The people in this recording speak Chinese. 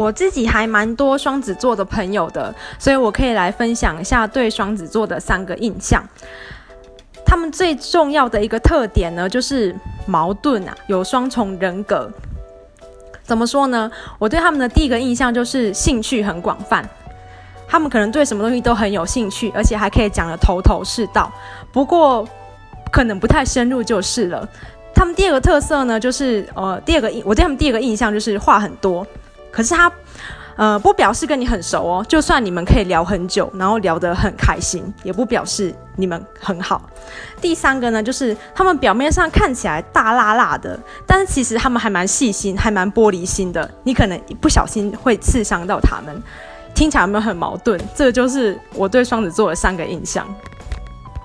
我自己还蛮多双子座的朋友的，所以我可以来分享一下对双子座的三个印象。他们最重要的一个特点呢，就是矛盾啊，有双重人格。怎么说呢？我对他们的第一个印象就是兴趣很广泛，他们可能对什么东西都很有兴趣，而且还可以讲得头头是道。不过可能不太深入就是了。他们第二个特色呢，就是呃，第二个印，我对他们第二个印象就是话很多。可是他，呃，不表示跟你很熟哦。就算你们可以聊很久，然后聊得很开心，也不表示你们很好。第三个呢，就是他们表面上看起来大辣辣的，但是其实他们还蛮细心，还蛮玻璃心的。你可能不小心会刺伤到他们，听起来有没有很矛盾？这就是我对双子座的三个印象。